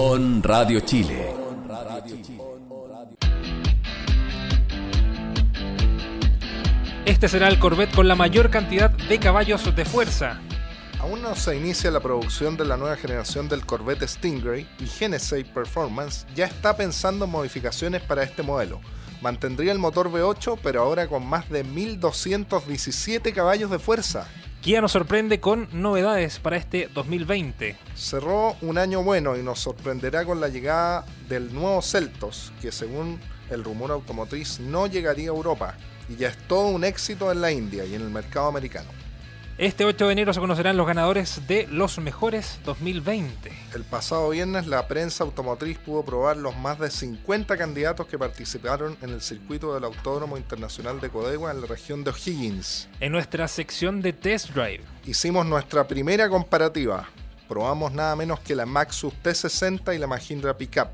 On Radio Chile. Este será el Corvette con la mayor cantidad de caballos de fuerza. Aún no se inicia la producción de la nueva generación del Corvette Stingray y Genesee Performance ya está pensando en modificaciones para este modelo. Mantendría el motor V8 pero ahora con más de 1217 caballos de fuerza. Kia nos sorprende con novedades para este 2020. Cerró un año bueno y nos sorprenderá con la llegada del nuevo Celtos, que según el rumor automotriz no llegaría a Europa y ya es todo un éxito en la India y en el mercado americano. Este 8 de enero se conocerán los ganadores de los mejores 2020. El pasado viernes la prensa automotriz pudo probar los más de 50 candidatos que participaron en el circuito del Autódromo Internacional de Codegua en la región de O'Higgins. En nuestra sección de Test Drive. Hicimos nuestra primera comparativa. Probamos nada menos que la Maxus T60 y la Mahindra Pickup,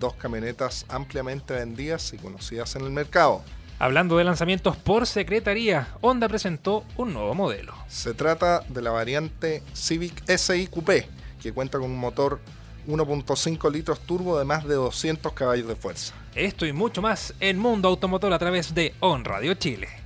dos camionetas ampliamente vendidas y conocidas en el mercado. Hablando de lanzamientos por secretaría, Honda presentó un nuevo modelo. Se trata de la variante Civic SI Coupé, que cuenta con un motor 1.5 litros turbo de más de 200 caballos de fuerza. Esto y mucho más en Mundo Automotor a través de On Radio Chile.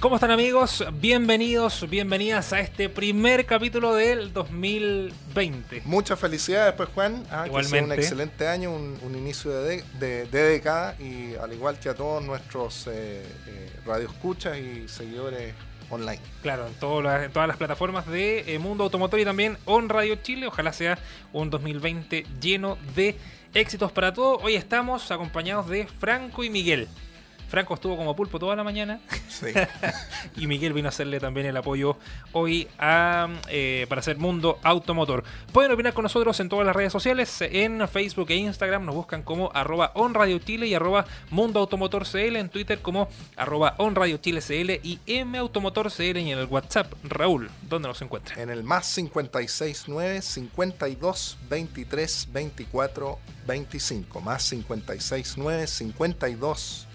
¿Cómo están amigos? Bienvenidos, bienvenidas a este primer capítulo del 2020. Muchas felicidades, pues Juan. Ah, que sea Igualmente. un excelente año, un, un inicio de, de- década y al igual que a todos nuestros eh, eh, radioescuchas y seguidores online. Claro, en, todo la- en todas las plataformas de eh, Mundo Automotor y también On Radio Chile. Ojalá sea un 2020 lleno de éxitos para todos. Hoy estamos acompañados de Franco y Miguel. Franco estuvo como pulpo toda la mañana Sí. y Miguel vino a hacerle también el apoyo hoy a, eh, para hacer Mundo Automotor. Pueden opinar con nosotros en todas las redes sociales, en Facebook e Instagram nos buscan como arroba onradiochile y arroba Mundo Automotor CL, en Twitter como arroba onradiochile CL y M Automotor CL y en el WhatsApp. Raúl, ¿dónde nos encuentran? en el más 569 52 23 24 25. Más 569 52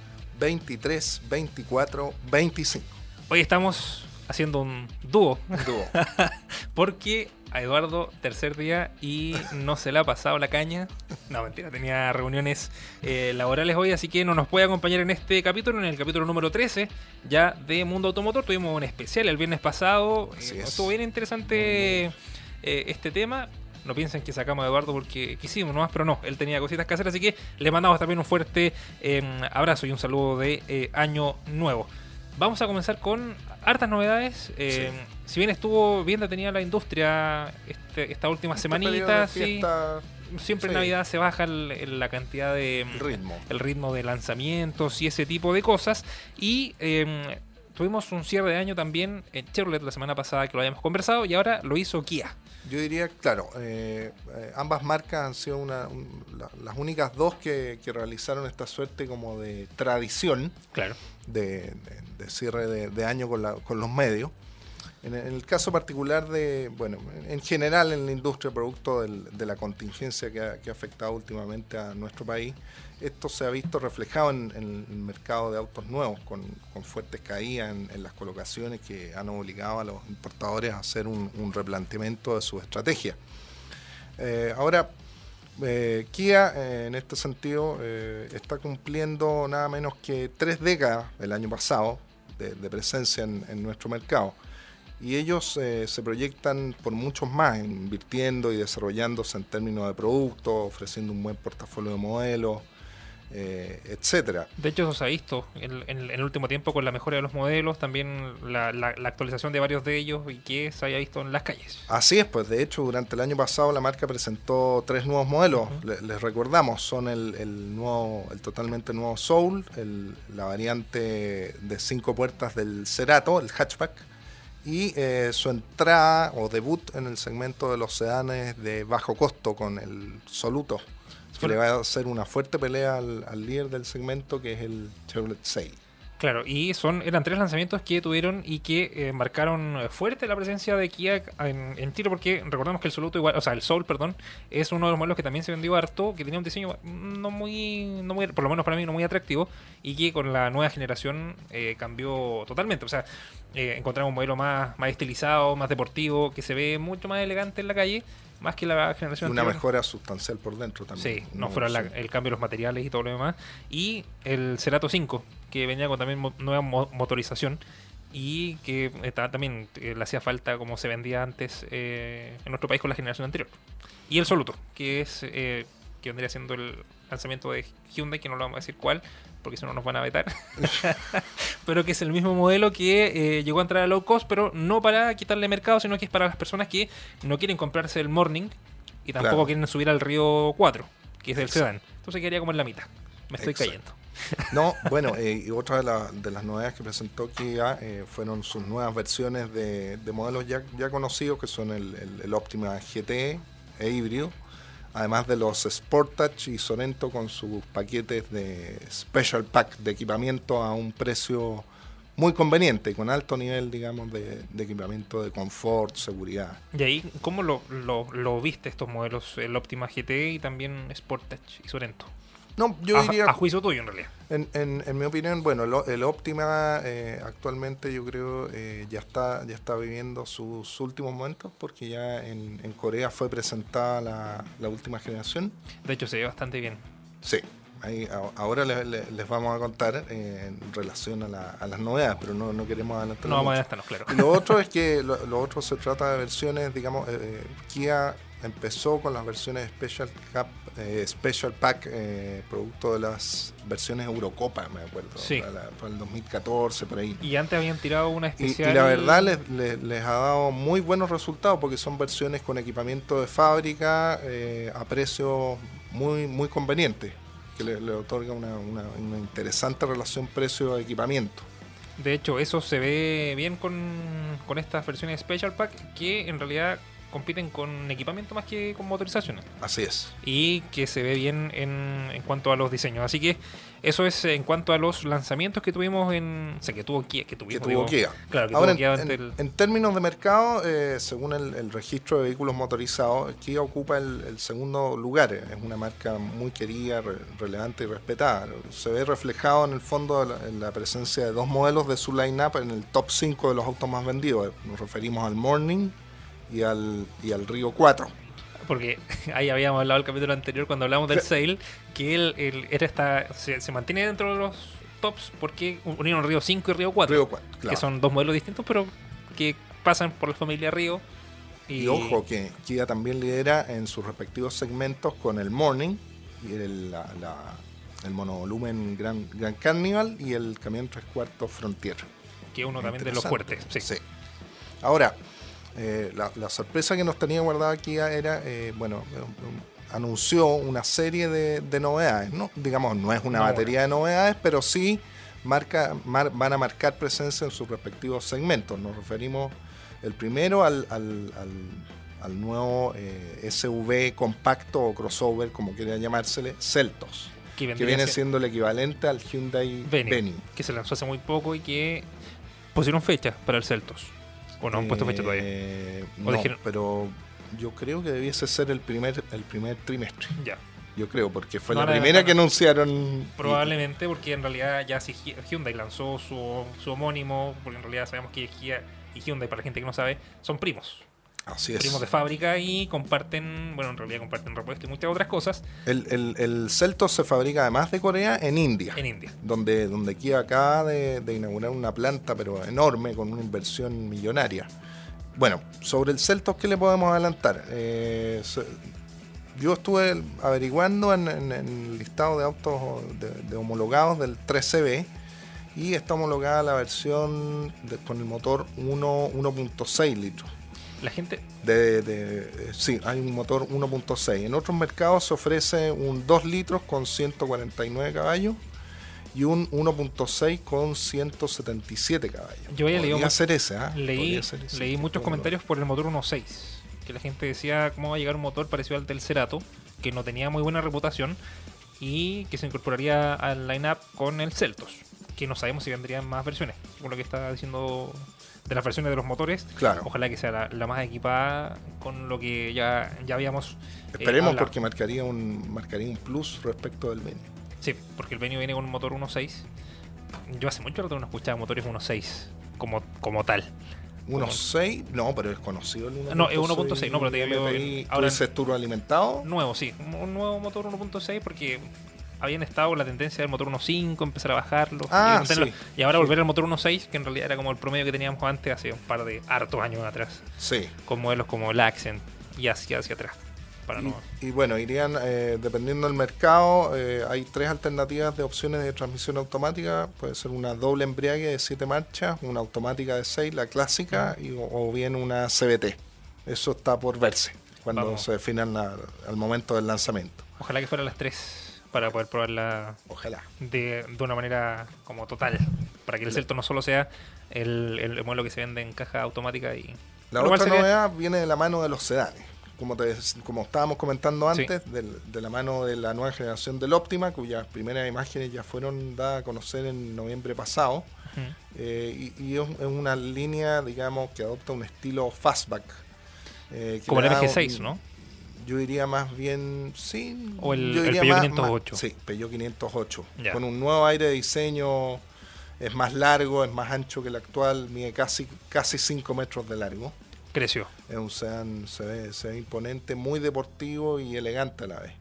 23 24 25. Hoy estamos haciendo un dúo Dúo. porque a Eduardo tercer día y no se le ha pasado la caña. No, mentira, tenía reuniones eh, laborales hoy, así que no nos puede acompañar en este capítulo, en el capítulo número 13 ya de Mundo Automotor. Tuvimos un especial el viernes pasado, eh, estuvo bien interesante eh, este tema. No piensen que sacamos a Eduardo porque quisimos nomás, pero no, él tenía cositas que hacer, así que le mandamos también un fuerte eh, abrazo y un saludo de eh, Año Nuevo. Vamos a comenzar con hartas novedades. Eh, Si bien estuvo bien detenida la industria este- esta última Este semanita, sí, siempre en. Navidad se baja el- el- la cantidad de el ritmo. el ritmo de lanzamientos y ese tipo de cosas. Y eh, tuvimos un cierre de año también en Chevrolet la semana pasada que lo habíamos conversado y ahora lo hizo Kia. Yo diría, claro, eh, eh, ambas marcas han sido una, un- la- las únicas dos que, que realizaron esta suerte como de tradición Claro. de, de- de cierre de, de año con, la- con los medios. En, el- en el caso particular de, bueno, en general en la industria, producto del- de la contingencia que ha, que ha afectado últimamente a nuestro país, esto se ha visto reflejado en, el mercado de autos nuevos, con, con fuertes caídas en, las colocaciones que han obligado a los importadores a hacer un, replanteamiento de su estrategia. Eh, ahora, eh, Kia eh, en este sentido está cumpliendo nada menos que tres décadas el año pasado de, presencia en, nuestro mercado. Y ellos se proyectan por muchos más, invirtiendo y desarrollándose en términos de productos, ofreciendo un buen portafolio de modelos, eh, etcétera. De hecho, eso se ha visto en, en- en el último tiempo con la mejora de los modelos, también la, la- la actualización de varios de ellos y que se haya visto en las calles. Así es, pues de hecho durante el año pasado la marca presentó tres nuevos modelos. Le- Les recordamos, son el, el nuevo, el totalmente nuevo Soul, el- la variante de cinco puertas del Cerato, el hatchback, y eh, su entrada o debut en el segmento de los sedanes de bajo costo con el Soluto, que le va a hacer una fuerte pelea al, al líder del segmento que es el Chevrolet 6. Claro, y son eran tres lanzamientos que tuvieron y que eh, marcaron fuerte la presencia de Kia en, en Chile, porque recordemos que el Soluto igual, o sea, el Soul, perdón, es uno de los modelos que también se vendió harto, que tenía un diseño no muy, no muy, por lo menos para mí no muy atractivo, y que con la nueva generación eh, cambió totalmente. O sea, eh, encontramos un modelo más, más estilizado, más deportivo, que se ve mucho más elegante en la calle, más que la generación Una anterior. mejora sustancial por dentro también. Sí, no fuera la- Sí. el cambio de los materiales y todo lo demás. Y el Cerato 5, que venía con también mo- nueva mo- motorización y que estaba también eh, le hacía falta como se vendía antes eh, en nuestro país con la generación anterior. Y el Soluto, que es eh, que vendría siendo el lanzamiento de Hyundai, que no lo vamos a decir cuál, porque si no nos van a vetar. pero que es el mismo modelo que eh, llegó a entrar a low cost, pero no para quitarle mercado, sino que es para las personas que no quieren comprarse el Morning y tampoco Claro. quieren subir al Río 4, que es el Exacto. sedán. Entonces quedaría como en la mitad. Me estoy Exacto. cayendo. No, bueno, eh, y otra de, la- de las novedades que presentó Kia eh, fueron sus nuevas versiones de, de modelos ya, ya conocidos, que son el, el- el Optima GT e híbrido, además de los Sportage y Sorento con sus paquetes de Special Pack de equipamiento a un precio muy conveniente, con alto nivel, digamos, de, equipamiento de confort, seguridad. Y ahí, ¿cómo lo, lo, lo viste estos modelos? El Optima GT y también Sportage y Sorento. No, yo a, diría... a juicio tuyo, en realidad. En, en, en mi opinión, bueno, el, el Optima eh, actualmente yo creo eh, ya está ya está viviendo sus últimos momentos porque ya en, en Corea fue presentada la, la última generación. De hecho, se ve bastante bien. Sí, ahí, ahora le- le- les vamos a contar eh, en relación a, la- a las novedades, pero no, no queremos adelantar. No vamos a adelantarnos, claro. Y lo otro es que lo, lo otro se trata de versiones, digamos, Kia empezó con las versiones Special Cap, eh, Special Pack, eh, producto de las versiones Eurocopa, me acuerdo, Sí. para, la- para el 2014, por ahí. Y antes habían tirado una Y, y especial. la verdad les, les- les ha dado muy buenos resultados porque son versiones con equipamiento de fábrica eh, a precios muy, muy convenientes, que le, le otorga una, una- una interesante relación precio-equipamiento. De hecho, eso se ve bien con, con estas versiones Special Pack que en realidad compiten con equipamiento más que con motorizaciones. Así es. y que se ve bien en, en cuanto a los diseños. Así que eso es en cuanto a los lanzamientos que tuvimos en. O sea, que tuvo Kia. Que, que tuvimos, tuvo digo. Kia. Claro, que Ahora, tuvo Kia en, ante en- el- en términos de mercado, eh, según el, el registro de vehículos motorizados, Kia ocupa el, el segundo lugar. Es una marca muy querida, re- relevante y respetada. Se ve reflejado en el fondo la- en la presencia de dos modelos de su line-up en el top 5 de los autos más vendidos. Nos referimos al Morning y al, y al Río 4. Porque ahí habíamos hablado el capítulo anterior cuando hablamos del Sí. sale, que el, el- era esta, se, se mantiene dentro de los tops porque unieron Río 5 y Río 4, Río 4, que claro. son dos modelos distintos, pero que pasan por la familia Río. Y, Y ojo que Kia también lidera en sus respectivos segmentos con el Morning y el, la- la- el monovolumen Gran, Gran Carnival y el camión tres cuartos Frontier. que uno también de los fuertes. Sí. Ahora, eh, la, la sorpresa que nos tenía guardada Kia era, eh, bueno, anunció una serie de, de novedades, ¿no? Digamos, no es una No, batería de novedades, pero sí marca, mar- van a marcar presencia en sus respectivos segmentos. Nos referimos el primero al, al- al- al nuevo eh, SUV compacto o crossover, como quiera llamársele, Celtos, Que, viene siendo el equivalente al Hyundai Venue, Venue. que se lanzó hace muy poco y que pusieron fecha para el Celtos. ¿O no han puesto fecha todavía? Eh, ¿O no, dijeron- pero yo creo que debiese ser el primer el primer trimestre. Ya. Yo creo, porque fue No, la primera que anunciaron. Probablemente porque en realidad ya si Hy- Hyundai lanzó su, su homónimo, porque en realidad sabemos que Kia y Hyundai, para la gente que no sabe, son primos. Así es. Primos de fábrica y comparten, bueno, en realidad comparten repuestos y muchas otras cosas El, el, el Celtos se fabrica además de Corea en India. en India. donde, donde Kia acaba de, de inaugurar una planta, pero enorme, con una inversión millonaria. Bueno, sobre el Celtos, ¿qué le podemos adelantar? Eh, yo estuve averiguando en, en- en el listado de autos de, de homologados del 13B y está homologada la versión de- con el motor 1 1.6 litros. La gente, De, de- sí, hay un motor 1.6. En otros mercados se ofrece un 2 litros con 149 caballos y un 1.6 con 177 caballos. Yo había leído mu- ser ese, ¿ah? leí, ser ese, leí muchos comentarios por el motor 1.6, que la gente decía cómo va a llegar un motor parecido al del Cerato, que no tenía muy buena reputación y que se incorporaría al lineup con el Celtos. que no sabemos si vendrían más versiones, con lo que está diciendo de las versiones de los motores. Claro. Ojalá que sea la, la más equipada con lo que ya, ya habíamos. eh, Esperemos porque marcaría un, marcaría un plus respecto del Venue. Sí, porque el Venue viene con un motor 1.6. Yo hace mucho rato no escuchaba motores 1.6 como, como tal. 1.6, no, pero es conocido el 1.6. No, es 1.6, no, pero te digo, ahora- ¿Tú dices turbo alimentado? Nuevo, sí, un nuevo motor 1.6 porque habían estado la tendencia del motor 1.5, empezar a bajarlo. Ah, y, sí, y ahora volver al motor 1.6, que en realidad era como el promedio que teníamos antes hace un par de hartos años atrás, Sí. con modelos como el Accent y hacia, hacia atrás. Para no, Y, y bueno, irían, eh, dependiendo del mercado, eh, hay tres alternativas de opciones de transmisión automática. Puede ser una doble embriague de 7 marchas, una automática de 6, la clásica, y, o, o bien una CBT. Eso está por verse cuando Vamos. se definan al momento del lanzamiento. Ojalá que fueran las tres para poder probarla Ojalá. de, de una manera como total. Para que el Celto no solo sea el, el modelo que se vende en caja automática y. La otra sería- novedad viene de la mano de los sedanes. Como, te, como estábamos comentando Sí. antes, del- de la mano de la nueva generación del Optima, cuyas primeras imágenes ya fueron dadas a conocer en noviembre pasado. Eh, y y es, una línea, digamos, que adopta un estilo fastback. eh, que Como el da MG6, un- ¿no? Yo diría más bien, sí. O el- yo el diría Peugeot más- 508. más- sí, Peugeot 508. Ya. Con un nuevo aire de diseño, es más largo, es más ancho que el actual, mide casi, casi 5 metros de largo. Creció. Es un sedán, se ve, se ve imponente, muy deportivo y elegante a la vez.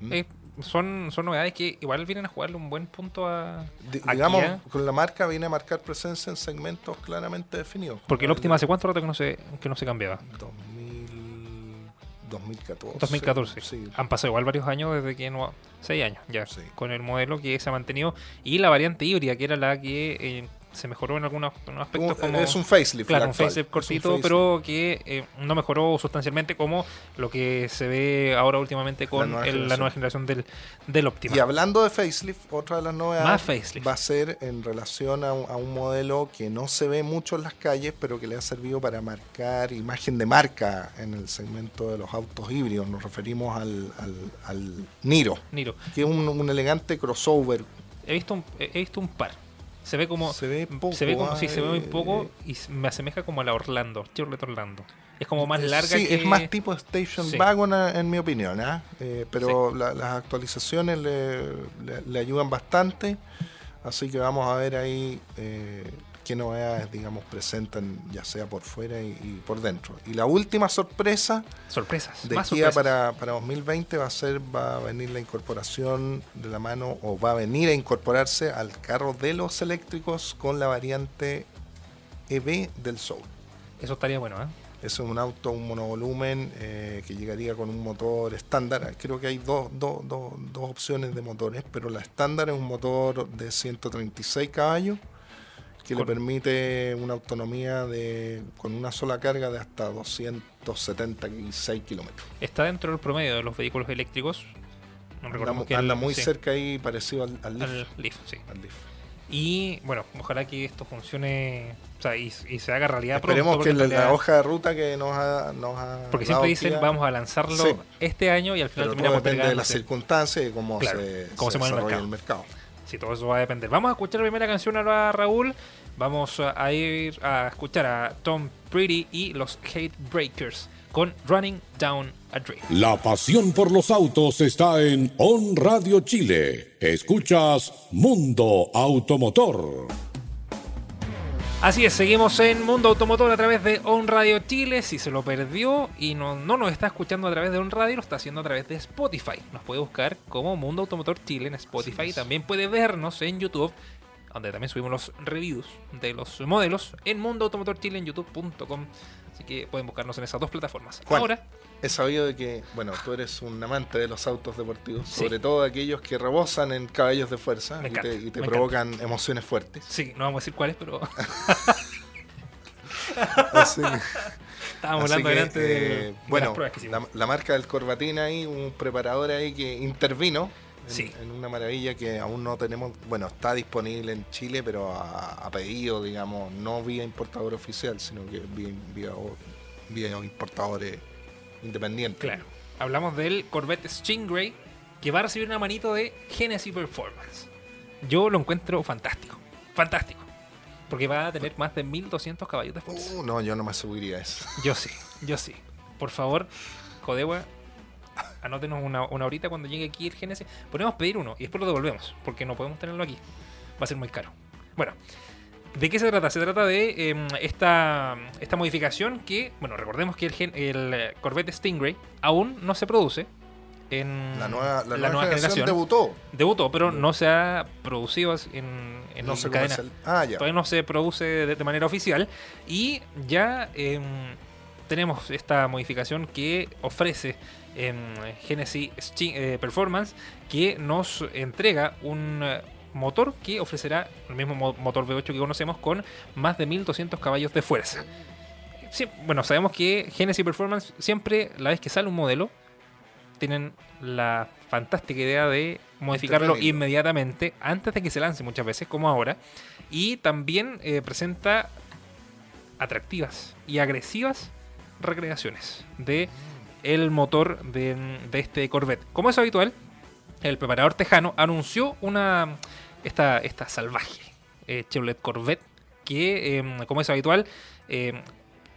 ¿Mm? Eh, son, son novedades que igual vienen a jugarle un buen punto a. Di- a digamos, Kia, con la marca viene a marcar presencia en segmentos claramente definidos. porque el como Optima hace cuánto rato que no se, que no se cambiaba. 2000, 2014. 2014. Sí. Han pasado igual varios años desde que no. 6 años ya. Sí. Con el modelo que se ha mantenido. Y la variante híbrida, que era la que eh, se mejoró en algunos, en aspectos. Como, es un facelift. Claro, un facelift un cortito, pero que eh, no mejoró sustancialmente como lo que se ve ahora últimamente con nueva el- la generación. nueva generación del, del Optima. Y hablando de facelift, otra de las novedades va a ser en relación a un, a un modelo que no se ve mucho en las calles, pero que le ha servido para marcar imagen de marca en el segmento de los autos híbridos. Nos referimos al, al, al Niro, Niro, que es un, un elegante crossover. he visto un, he visto un par. Se ve como. Se ve poco, se ve como, sí, se ve muy eh, poco y s- me asemeja como a la Orlando, Chevrolet Orlando. Es como más larga Sí, que... es más tipo Station Sí. Wagon eh, en mi opinión, ¿ah? Eh, pero la- las actualizaciones le, le- le ayudan bastante, así que vamos a ver ahí eh, qué novedades, digamos, presentan, ya sea por fuera y, y por dentro. Y la última sorpresa Sorpresas. de más Kia sorpresas. para, para 2020 va a ser, va a venir la incorporación de la mano, o va a venir a incorporarse al carro de los eléctricos con la variante EV del Soul. Eso estaría bueno, ¿eh? Eso es un auto, un monovolumen eh, que llegaría con un motor estándar. Creo que hay dos, dos, dos, dos opciones de motores, pero la estándar es un motor de 136 caballos que le permite una autonomía de con una sola carga de hasta 276 kilómetros. Está dentro del promedio de los vehículos eléctricos. No Anda, que anda el- muy sí, cerca ahí, parecido al, al Leaf. al Leaf, sí. al Leaf. Y bueno, ojalá que esto funcione o sea, y, y se haga realidad Esperemos pronto. que la, hoja de ruta que nos ha, nos ha Porque siempre dicen vamos a lanzarlo Sí. este año y al final pero todo terminamos depende de las sí. circunstancias y cómo Claro, se, cómo se mueve el desarrolla mercado. el mercado. Sí, todo eso va a depender. Vamos a escuchar la primera canción ahora, Raúl. Vamos a a ir a escuchar a Tom Pretty y los Hate Breakers con Running Down a Dream. La pasión por los autos está en On Radio Chile. Escuchas Mundo Automotor. Así es, seguimos en Mundo Automotor a través de On Radio Chile. Si se lo perdió y no, no nos está escuchando a través de On Radio, lo está haciendo a través de Spotify. Nos puede buscar como Mundo Automotor Chile en Spotify. Así es. También puede vernos en YouTube, donde también subimos los reviews de los modelos en Mundo Automotor Chile en youtube.com. Así que pueden buscarnos en esas dos plataformas. Juan, Ahora, He sabido de que, bueno, tú eres un amante de los autos deportivos, Sí. sobre todo aquellos que rebosan en caballos de fuerza Me y encanta, te, y te provocan emociones fuertes. sí, no vamos a decir cuáles, pero Así, estábamos así hablando que, delante de, eh, de bueno, las que la, la marca del Corbatín ahí, un preparador ahí que intervino en, Sí. en una maravilla que aún no tenemos, bueno, está disponible en Chile, pero a, a pedido, digamos, no vía importador oficial, sino que vía, vía, vía importadores independientes. Claro. Hablamos del Corvette Stingray que va a recibir una manito de Genesis Performance. Yo lo encuentro fantástico. fantástico. Porque va a tener más de 1200 caballos de fuerza. Uh, no, yo no me subiría eso. Yo sí, yo sí. Por favor, Jodewa, anótenos una, una horita cuando llegue aquí el Genesis. Podemos pedir uno y después lo devolvemos, porque no podemos tenerlo aquí. Va a ser muy caro. Bueno, ¿de qué se trata? Se trata de em, esta, esta modificación que, bueno, recordemos que el, gen- el Corvette Stingray aún no se produce en La nueva, la la nueva generación, debutó. Debutó, pero no se ha producido en, en no se cadena. Ah, ya. Todavía no se produce de, de manera oficial. Y ya em, tenemos esta modificación que ofrece em, Genesis eh, Performance, que nos entrega un motor que ofrecerá el mismo mo- motor V8 que conocemos con más de 1200 caballos de fuerza. Sí, bueno, sabemos que Genesis Performance siempre, la vez que sale un modelo, tienen la fantástica idea de modificarlo inmediatamente antes de que se lance muchas veces, como ahora. Y también eh, presenta atractivas y agresivas recreaciones de el motor de, de este Corvette. Como es habitual, el preparador tejano anunció una esta, esta salvaje eh, Chevrolet Corvette que, eh, como es habitual,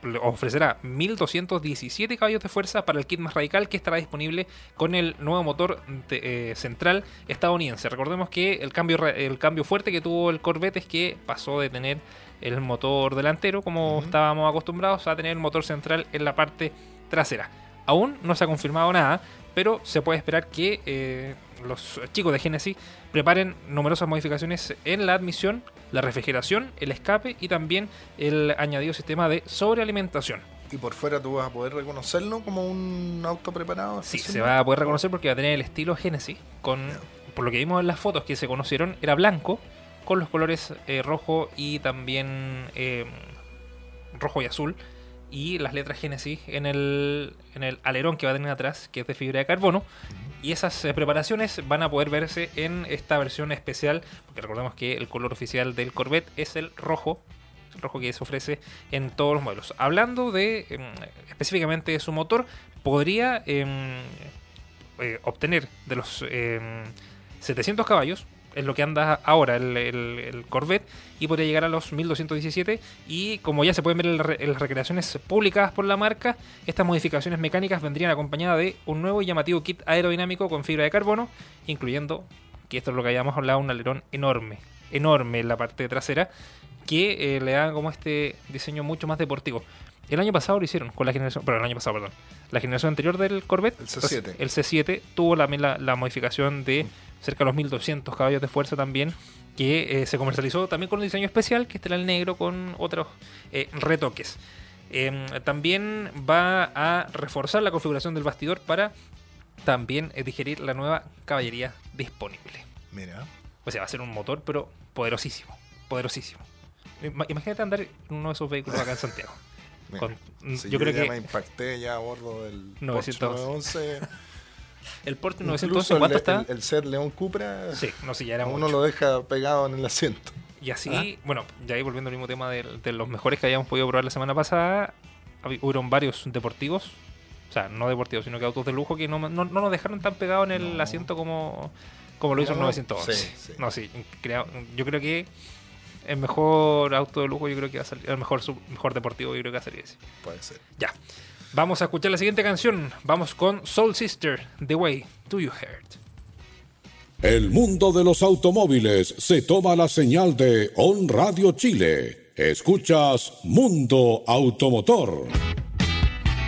le ofrecerá 1217 caballos de fuerza para el kit más radical que estará disponible con el nuevo motor de- eh, central estadounidense. Recordemos que el cambio, el cambio fuerte que tuvo el Corvette es que pasó de tener el motor delantero como estábamos acostumbrados a tener el motor central en la parte trasera. Aún no se ha confirmado nada, pero se puede esperar que eh, los chicos de Genesis preparen numerosas modificaciones en la admisión, la refrigeración, el escape y también el añadido sistema de sobrealimentación. Y por fuera tú vas a poder reconocerlo como un auto preparado. Sí, se va a poder reconocer porque va a tener el estilo Genesis. Con, por lo que vimos en las fotos que se conocieron, era blanco con los colores eh, rojo y también eh, rojo y azul. Y las letras Genesis en el, en el alerón que va a tener atrás, que es de fibra de carbono. Y esas eh, preparaciones van a poder verse en esta versión especial, porque recordemos que el color oficial del Corvette es el rojo, el rojo que se ofrece en todos los modelos. Hablando de em, específicamente de su motor, podría em, eh, obtener de los em, 700 caballos, es lo que anda ahora el, el- el Corvette, y podría llegar a los 1217. Y como ya se pueden ver en las recreaciones publicadas por la marca, estas modificaciones mecánicas vendrían acompañadas de un nuevo y llamativo kit aerodinámico con fibra de carbono, incluyendo, que esto es lo que habíamos hablado, un alerón enorme, enorme en la parte trasera, que eh, le da como este diseño mucho más deportivo. El año pasado lo hicieron con la generación, pero el año pasado, perdón, la generación anterior del Corvette, El C7. el C7 tuvo la, la, la modificación de cerca de los 1200 caballos de fuerza también, que eh, se comercializó también con un diseño especial, que este era el negro con otros eh, retoques. Em, también va a reforzar la configuración del bastidor para también eh, digerir la nueva caballería disponible. Mira. O sea, va a ser un motor, pero poderosísimo. Poderosísimo. Ima- Imagínate andar en uno de esos vehículos acá en Santiago. mira. Con- mm, Sí, yo creo ya que me impacté ya a bordo del 911. Porsche 911. el Porsche Incluso 911, el, ¿cuánto está? el, el Seat León Cupra, Sí, no sé, ya era uno mucho. lo deja pegado en el asiento. Y así, Ah. bueno, ya ahí volviendo al mismo tema de, de los mejores que habíamos podido probar la semana pasada, hubieron varios deportivos, o sea, no deportivos, sino que autos de lujo que no, no, no nos dejaron tan pegado en el No. asiento como, como lo hizo el No, 911. sí, sí. No, sí, yo creo que el mejor auto de lujo, yo creo que va a salir, el mejor, sub- mejor deportivo, yo creo que va a salir ese. Puede ser. Ya. Vamos a escuchar la siguiente canción. Vamos con Soul Sister, The Way to You Heart. El mundo de los automóviles se toma la señal de On Radio Chile. Escuchas Mundo Automotor.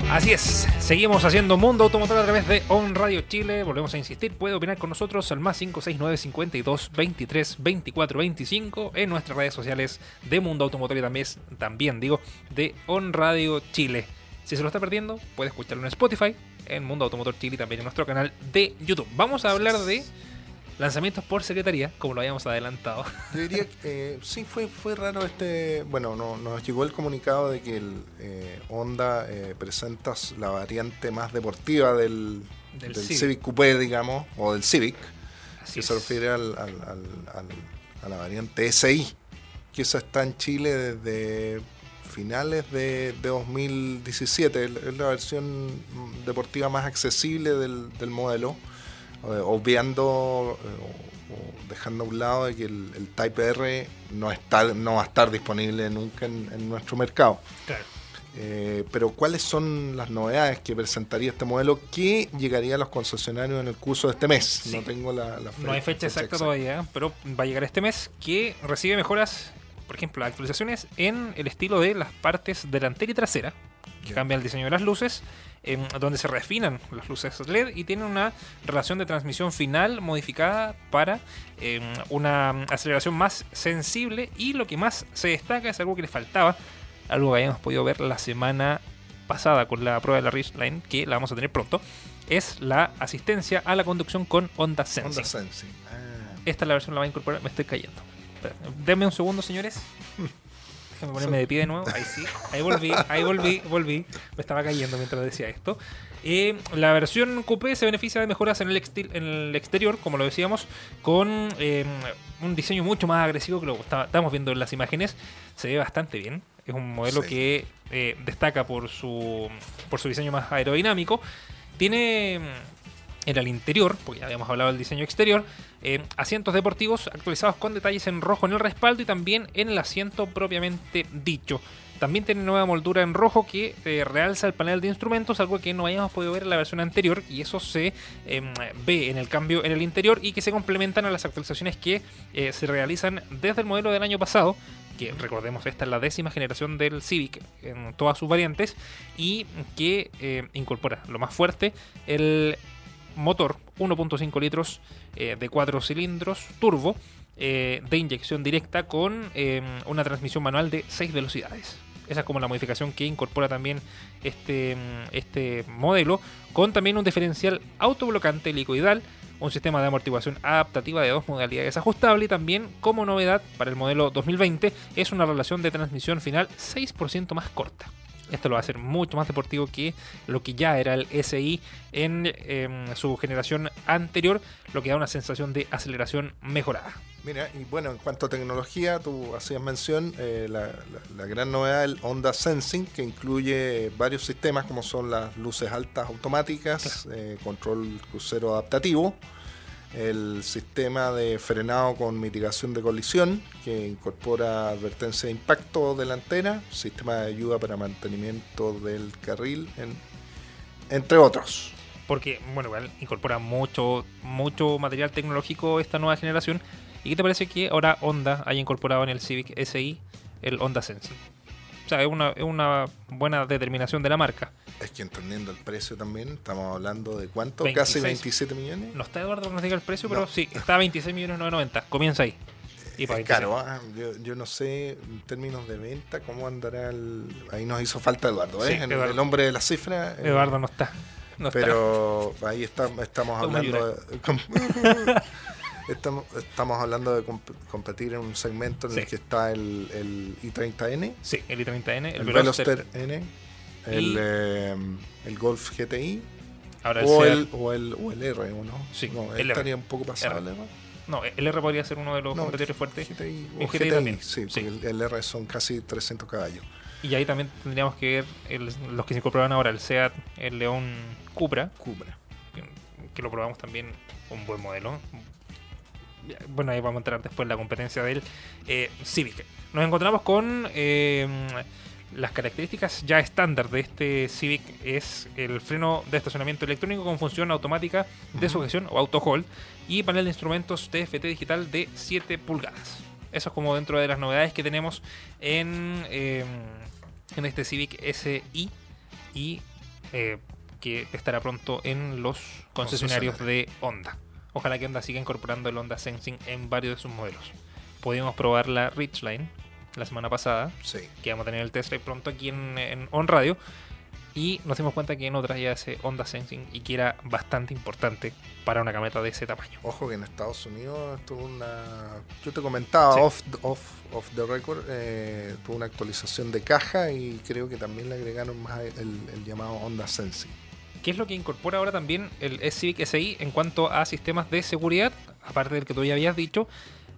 Así es, seguimos haciendo Mundo Automotor a través de On Radio Chile. Volvemos a insistir, puede opinar con nosotros al más 569 52 23 24 25 en nuestras redes sociales de Mundo Automotor y también, también digo, de On Radio Chile. Si se lo está perdiendo, puede escucharlo en Spotify, en Mundo Automotor Chile y también en nuestro canal de YouTube. Vamos a hablar de lanzamientos por secretaría, como lo habíamos adelantado. Yo diría que eh, sí, fue, fue raro este. Bueno, no, nos llegó el comunicado de que el eh, Honda eh, presenta la variante más deportiva del, Del del Civic. Civic. Coupé, digamos, o del Civic, Así que es. se refiere al, al- al- al- a la variante SI, que esa está en Chile desde finales de, de 2017. Es la versión deportiva más accesible del, del modelo, eh, obviando eh, o dejando a un lado de que el, el Type R no, está, no va a estar disponible nunca en, en nuestro mercado. Claro. Eh, pero ¿cuáles son las novedades que presentaría este modelo que llegaría a los concesionarios en el curso de este mes? Sí. No tengo la, la No hay fecha exacta todavía, pero va a llegar este mes que recibe mejoras, por ejemplo, actualizaciones en el estilo de las partes delantera y trasera, que Ya. cambia el diseño de las luces, donde se refinan las luces LED y tiene una relación de transmisión final modificada para em, una aceleración más sensible y lo que más se destaca es algo que le faltaba, algo que habíamos podido ver la semana pasada con la prueba de la Ridgeline, que la vamos a tener pronto, es la asistencia a la conducción con onda sensing. Ah, Esta es la versión la va a incorporar. Me estoy cayendo. Denme un segundo, señores. Déjenme ponerme de pie de nuevo. Ahí sí. Ahí volví. Ahí volví. Volví. Me estaba cayendo mientras decía esto. Eh, la versión coupé se beneficia de mejoras en el, exti- en el exterior, como lo decíamos, con eh, un diseño mucho más agresivo que lo que está- estamos viendo en las imágenes. Se ve bastante bien. Es un modelo Sí. que eh, destaca por su, por su diseño más aerodinámico. Tiene en el interior, porque ya habíamos hablado del diseño exterior, eh, asientos deportivos actualizados con detalles en rojo en el respaldo y también en el asiento propiamente dicho. También tiene nueva moldura en rojo que eh, realza el panel de instrumentos, algo que no habíamos podido ver en la versión anterior y eso se em, ve en el cambio en el interior y que se complementan a las actualizaciones que eh, se realizan desde el modelo del año pasado, que recordemos esta es la décima generación del Civic en todas sus variantes y que incorpora lo más fuerte el motor 1.5 litros eh, de 4 cilindros turbo eh, de inyección directa con eh, una transmisión manual de 6 velocidades. Esa es como la modificación que incorpora también este, mm, este modelo, con también un diferencial autoblocante helicoidal, un sistema de amortiguación adaptativa de dos modalidades ajustable y también como novedad para el modelo 2020 es una relación de transmisión final 6% más corta. Esto lo va a hacer mucho más deportivo que lo que ya era el SI en em, su generación anterior, lo que da una sensación de aceleración mejorada. Mira, y bueno, en cuanto a tecnología, tú hacías mención, eh, la, la- la gran novedad del Honda Sensing, que incluye varios sistemas como son las luces altas automáticas, eh, control crucero adaptativo, el sistema de frenado con mitigación de colisión, que incorpora advertencia de impacto delantera, sistema de ayuda para mantenimiento del carril, en- entre otros. Porque, bueno, incorpora mucho, mucho material tecnológico esta nueva generación. ¿Y qué te parece que ahora Honda haya incorporado en el Civic SI el Honda Sensing? Sea, es una, es una buena determinación de la marca. Es que entendiendo el precio también, estamos hablando de cuánto, 26. casi 27 millones. No está Eduardo que nos diga el precio, pero sí, está a 26 millones 990. Comienza ahí. Y para Es 26. caro, ¿ah? yo, yo no sé en términos de venta cómo andará el... Ahí nos hizo falta Eduardo, ¿eh? Sí, el, Eduardo. el hombre de la cifra. eh, Eduardo no está. No está. pero ahí está- estamos hablando de... estamos, estamos hablando de comp- competir en un segmento en el que está el, el i30N, Sí, el i30N, el, el, Veloster. Veloster N, el, eh, el Golf GTI Ahora el o el, o, el, o el R, ¿o no? Sí, no, el estaría un poco pasado R. el R. No, el R podría ser uno de los No, competidores fuertes. GTI, El GTI GTI, también. sí, Sí. porque el, el R son casi 300 caballos. Y ahí también tendríamos que ver el- los que se incorporan ahora, el Seat, el León Cupra, Cupra. que, que lo probamos también, un buen modelo. Bueno, ahí vamos a entrar después en la competencia del eh, Civic. Nos encontramos con eh, las características ya estándar de este Civic es el freno de estacionamiento electrónico con función automática de sujeción o auto hold y panel de instrumentos TFT digital de 7 pulgadas. Eso es como dentro de las novedades que tenemos en, eh, en este Civic SI y que estará pronto en los concesionarios de Honda. Ojalá que Honda siga incorporando el Honda Sensing en varios de sus modelos. Pudimos probar la Ridgeline la semana pasada, Sí. que vamos a tener el test drive pronto aquí en, en On Radio. Y nos dimos cuenta que no traía ese Honda Sensing y que era bastante importante para una camioneta de ese tamaño. Ojo que en Estados Unidos tuvo una. Yo te comentaba Sí. off, off, off the record, eh, tuvo una actualización de caja y creo que también le agregaron más el, el llamado Honda Sensing. ¿Qué es lo que incorpora ahora también el Civic SI en cuanto a sistemas de seguridad? Aparte del que tú ya habías dicho,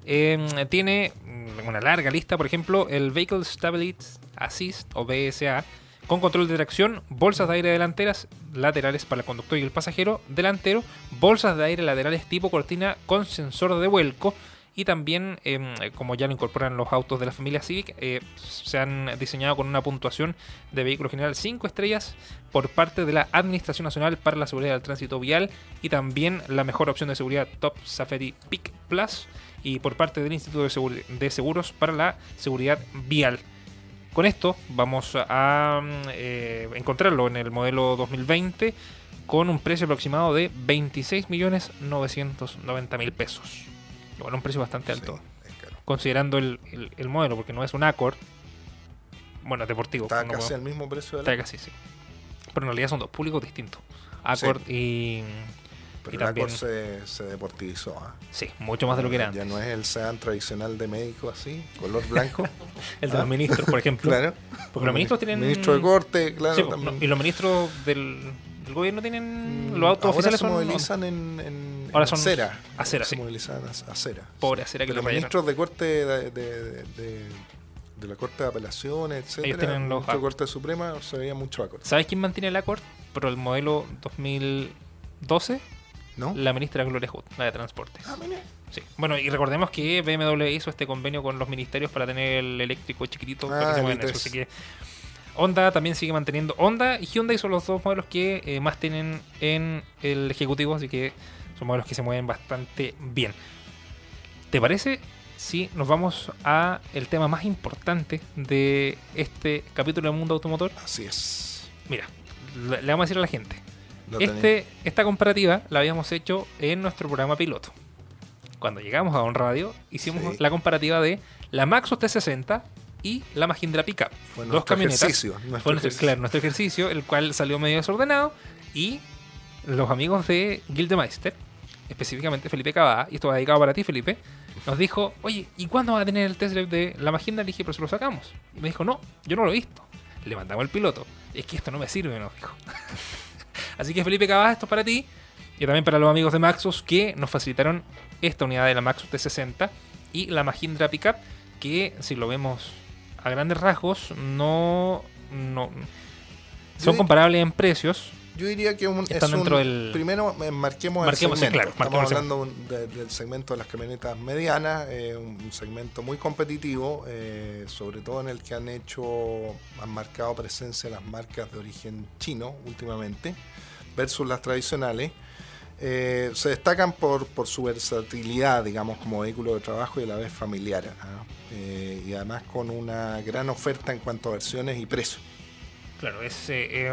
eh, tiene mm, una larga lista, por ejemplo, el Vehicle Stability Assist o BSA, con control de tracción, bolsas de aire delanteras, laterales para el conductor y el pasajero delantero, bolsas de aire laterales tipo cortina con sensor de vuelco y también, em, como ya lo incorporan los autos de la familia Civic, eh, se han diseñado con una puntuación de vehículo general 5 estrellas por parte de la Administración Nacional para la Seguridad del Tránsito Vial y también la mejor opción de seguridad Top Safety Peak Plus y por parte del Instituto de, Seguros para la Seguridad Vial. Con esto vamos a eh, encontrarlo en el modelo 2020 con un precio aproximado de 26.990.000 pesos. Bueno, un precio bastante alto. considerando el, modelo, porque no es un Accord. Bueno, deportivo. Está casi al mismo precio. Está casi, sí. Pero en realidad son dos públicos distintos. Accord y pero también, se, se deportivizó. ¿ah? Sí, mucho más de lo que era Ya no es el sedan tradicional de médico así, color blanco. el de los ¿Ah? ministros, por ejemplo. Claro. Porque los ministros tienen. Ministro de corte, claro. y los ministros del, gobierno tienen. Mm, los autos oficiales se movilizan en, en, Ahora son acera. Acera, se movilizan acera. Pobre acera que los ministros de corte de, de, de, la Corte de Apelaciones, etcétera, Ellos tienen los de Corte Suprema se veía mucho acorde. ¿Sabes quién mantiene el acorde? Pero el modelo 2012 la ministra Gloria Hood, la de Transporte. Ah, sí. Bueno, y recordemos que BMW hizo este convenio con los ministerios para tener el eléctrico chiquitito para que ah, se eso. Así que Honda también sigue manteniendo. Honda y Hyundai son los dos modelos que eh, más tienen en el ejecutivo, así que son modelos que se mueven bastante bien. ¿Te parece si nos vamos a el tema más importante de este capítulo del mundo automotor? Así es. Mira, le vamos a decir a la gente. Este, esta comparativa la habíamos hecho en nuestro programa piloto. Cuando llegamos a On Radio, hicimos la comparativa de la Maxus T60 y la Mahindra Pickup. Fue dos camionetas. Ejercicio, nuestro ejercicio. Claro, nuestro ejercicio, el cual salió medio desordenado. Y los amigos de Gildemeister, específicamente Felipe Cavada, y esto va dedicado para ti, Felipe, nos dijo: Oye, ¿y cuándo va a tener el test de la Mahindra? Le dije, pero se lo sacamos. Y me dijo: No, yo no lo he visto. Le mandamos el piloto. Es que esto no me sirve, nos dijo. Así que Felipe Cabas, esto es para ti. Y también para los amigos de Maxus que nos facilitaron esta unidad de la Maxus T60 y la Mahindra Pickup, que si lo vemos a grandes rasgos, no, no son comparables en precios. Yo diría que un, Están dentro del... primero eh, marquemos, el segmento. Estamos hablando del segmento de las camionetas medianas, eh, un segmento muy competitivo, eh, sobre todo en el que han hecho, han marcado presencia las marcas de origen chino últimamente versus las tradicionales. Eh, se destacan por, por, su versatilidad, digamos, como vehículo de trabajo y a la vez familiar. ¿ah? Y además con una gran oferta en cuanto a versiones y precios. Claro, es, eh,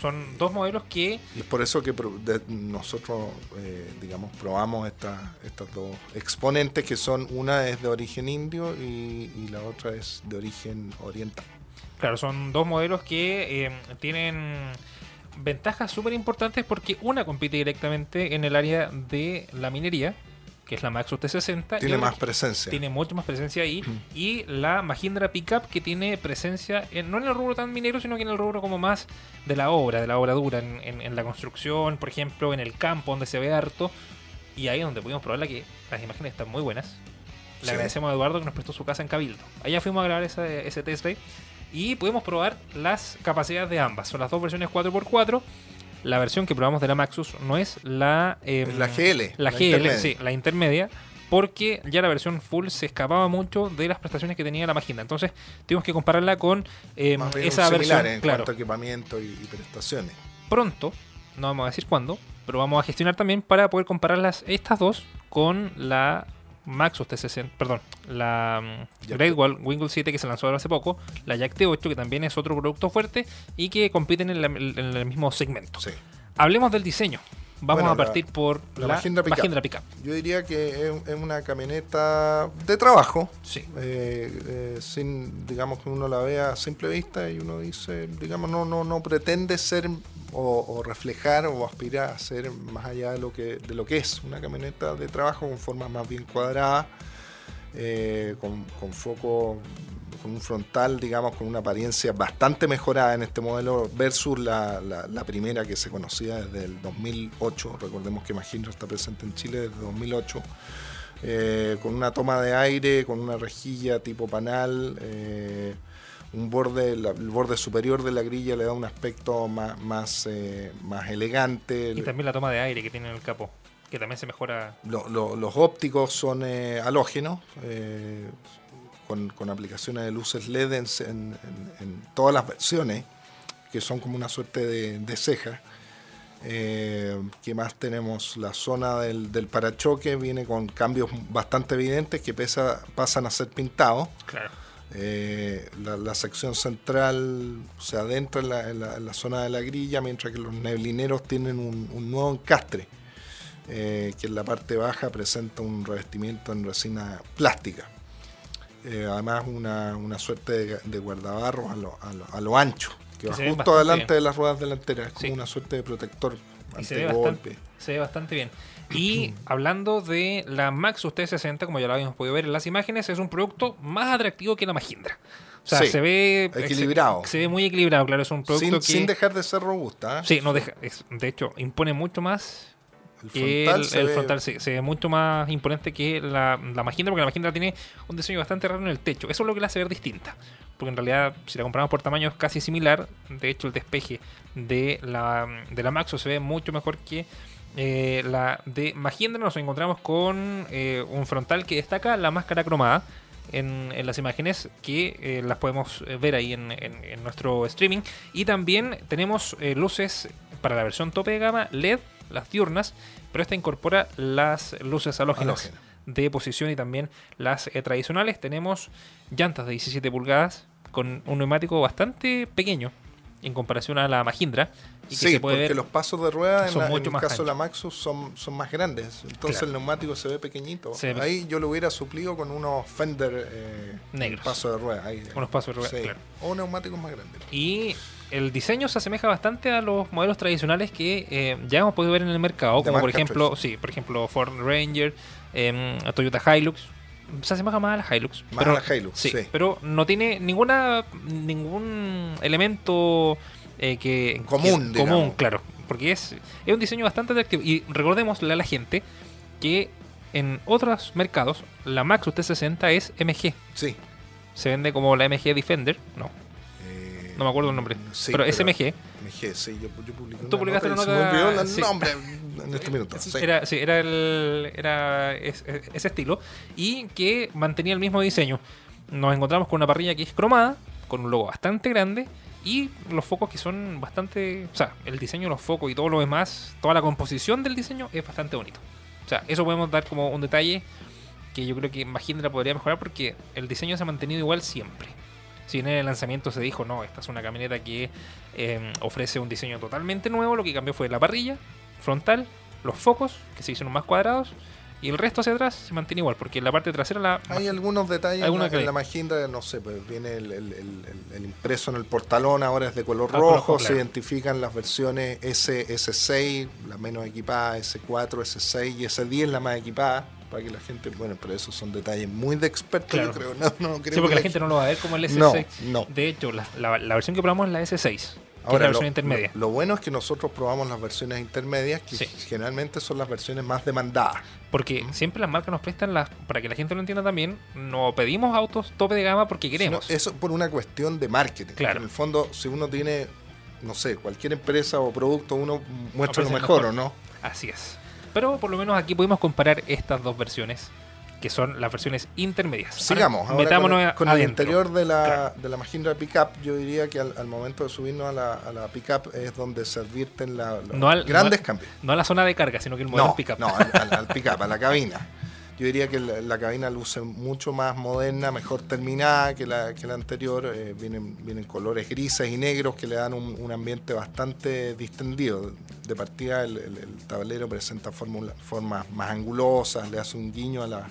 son dos modelos que... Y es por eso que nosotros, digamos, probamos estas estas dos exponentes que son, una es de origen indio y, y la otra es de origen oriental. Claro, son dos modelos que tienen ventajas súper importantes porque una compite directamente en el área de la minería, que es la Maxus T60. Tiene más presencia. Tiene mucho más presencia ahí. Y la Mahindra Pickup, que tiene presencia en, no en el rubro tan minero, sino que en el rubro como más de la obra, de la obra dura, en, la construcción, por ejemplo, en el campo, donde se ve harto. Y ahí es donde pudimos probarla, que las imágenes están muy buenas. Le agradecemos a Eduardo que nos prestó su casa en Cabildo. Allá fuimos a grabar ese, ese test drive y pudimos probar las capacidades de ambas. Son las dos versiones 4x4. La versión que probamos de la Maxus no es la... Em, la GL. La, GL, sí, la intermedia. Porque ya la versión full se escapaba mucho de las prestaciones que tenía la máquina. Entonces tuvimos que compararla con em, esa versión. En claro. cuanto a equipamiento y, prestaciones. Pronto, no vamos a decir cuándo, pero vamos a gestionar también para poder compararlas estas dos con la Maxus T60, perdón, la mm, Great Wall Wingle 7 que se lanzó hace poco, la Jack T8 que también es otro producto fuerte y que compiten en, el mismo segmento. Hablemos del diseño. Vamos a partir por la, la Mahindra, Pickup. Yo diría que es, una camioneta de trabajo. Sí. Eh, eh, sin, digamos que uno la vea a simple vista y uno dice, digamos, no, no, no pretende ser o, reflejar o aspirar a ser más allá de lo que, de lo que es una camioneta de trabajo con forma más bien cuadrada, eh, con, con foco con un frontal, digamos, con una apariencia bastante mejorada en este modelo versus la, la, primera que se conocía desde el 2008. Recordemos que Magindra está presente en Chile desde 2008. Eh, con una toma de aire, con una rejilla tipo panal, eh, un borde, la- el borde superior de la grilla le da un aspecto más, más, eh, más elegante. Y también la toma de aire que tiene en el capo, que también se mejora. Lo- lo- los ópticos son eh, halógenos, eh, con, con aplicaciones de luces LED en, en- en- todas las versiones, que son como una suerte de, de ceja. Eh, ¿Qué más tenemos? La zona del, del parachoque viene con cambios bastante evidentes que pesa- pasan a ser pintados. Claro. Eh, la, la sección central se adentra en la, en la- en la zona de la grilla, mientras que los neblineros tienen un, un nuevo encastre, eh, que en la parte baja presenta un revestimiento en resina plástica. Eh, además, una, una suerte de, de guardabarros a lo, a lo- a lo ancho, que, Que va justo adelante bien. de las ruedas delanteras, es como Sí. una suerte de protector Y se ve, ante bastante, golpe. se ve bastante bien. Y hablando de la Maxus T60, como ya lo habíamos podido ver en las imágenes, es un producto más atractivo que la Mahindra. O sea, Sí, se ve equilibrado. Se, se ve muy equilibrado, claro, es un producto Sin, que sin dejar de ser robusta. ¿eh? Sí, no deja, es- de hecho, impone mucho más El frontal el, se el ve- frontal. Se, se ve mucho más imponente que la, la Mahindra, porque la Mahindra tiene un diseño bastante raro en el techo. Eso es lo que la hace ver distinta. Porque en realidad, si la comparamos por tamaño, es casi similar. De hecho, el despeje de la, de la Maxo se ve mucho mejor que eh, la de Mahindra. Nos encontramos con eh, un frontal que destaca la máscara cromada. En, en las imágenes que eh, las podemos ver ahí en, en- en nuestro streaming y también tenemos eh, luces para la versión tope de gama LED las diurnas pero esta incorpora las luces halógenas de posición y también las eh, tradicionales. Tenemos llantas de 17 pulgadas con un neumático bastante pequeño en comparación a la Mahindra y que Sí, se puede porque ver los pasos de rueda en, la- en el caso de la. Maxus son, son más grandes. Entonces Claro. el neumático se ve pequeñito. Se ve- Ahí yo lo hubiera suplido con unos Fender eh, Negros. paso de rueda. Ahí, unos pasos de rueda, Sí. claro. O neumáticos más grandes. Y el diseño se asemeja bastante a los modelos tradicionales que eh, ya hemos podido ver en el mercado, como por ejemplo, sí, por ejemplo Ford Ranger, em, Toyota Hilux. Se asemeja más a la Hilux. Más pero, a la Hilux, sí. Pero no tiene ninguna ningún elemento eh, que Común, que- común, claro, porque es, es un diseño bastante atractivo. Y recordémosle a la gente que en otros mercados la Maxus T60 es MG. Sí. Se vende como la MG Defender, no, Eh, no me acuerdo el nombre, sí, pero, es MG. MG, sí, yo, yo publiqué Tú publicaste nota se me el sí. nombre en este minuto. sí. Era, sí, era, el, era es- es- ese estilo y que mantenía el mismo diseño. Nos encontramos con una parrilla que es cromada, con un logo bastante grande y los focos que son bastante... O sea, el diseño de los focos y todo lo demás, toda la composición del diseño es bastante bonito. O sea, eso podemos dar como un detalle que yo creo que Mahindra podría mejorar porque el diseño se ha mantenido igual siempre. Si en el lanzamiento se dijo, no, esta es una camioneta que eh, ofrece un diseño totalmente nuevo, lo que cambió fue la parrilla frontal, los focos, que se hicieron más cuadrados, y el resto hacia atrás se mantiene igual, porque en la parte trasera la... Hay algunos detalles en la, en la no sé, pues viene el, el- el- el- el impreso en el portalón, ahora es de color Ah, color rojo, se identifican las versiones S, S6, la menos equipada, S4, S6 y S10 la más equipada, para que la gente, bueno, pero esos son detalles muy de expertos, Claro. yo creo, no, no creo Sí, porque que la gente no lo va a ver como el S6. No, no. De hecho, la, la- la versión que probamos es la S6, es Ahora, la versión lo, intermedia. Lo, lo bueno es que nosotros probamos las versiones intermedias, que Sí. generalmente son las versiones más demandadas. Porque siempre las marcas nos prestan las, para que la gente lo entienda también, no pedimos autos tope de gama porque queremos. Sino eso por una cuestión de marketing. Claro. En el fondo, si uno tiene, no sé, cualquier empresa o producto, uno muestra lo mejor, mejor. ¿o no? Así es. Pero por lo menos aquí pudimos comparar estas dos versiones, que son las versiones intermedias. Sigamos, Ahora, metámonos con, el, con el adentro. interior de la, Claro. de la Mahindra Pickup, yo diría que al, al momento de subirnos a la, a la Pickup es donde se advierten la- los No al- grandes no- cambios. No a la zona de carga, sino que el modelo No, pickup. no al, al- Pickup, a la cabina. Yo diría que la, la cabina luce mucho más moderna, mejor terminada que la, que la anterior. eh, vienen, vienen colores grises y negros que le dan un, un ambiente bastante distendido. De partida el, el- el tablero presenta formas más angulosas, le hace un guiño a, la-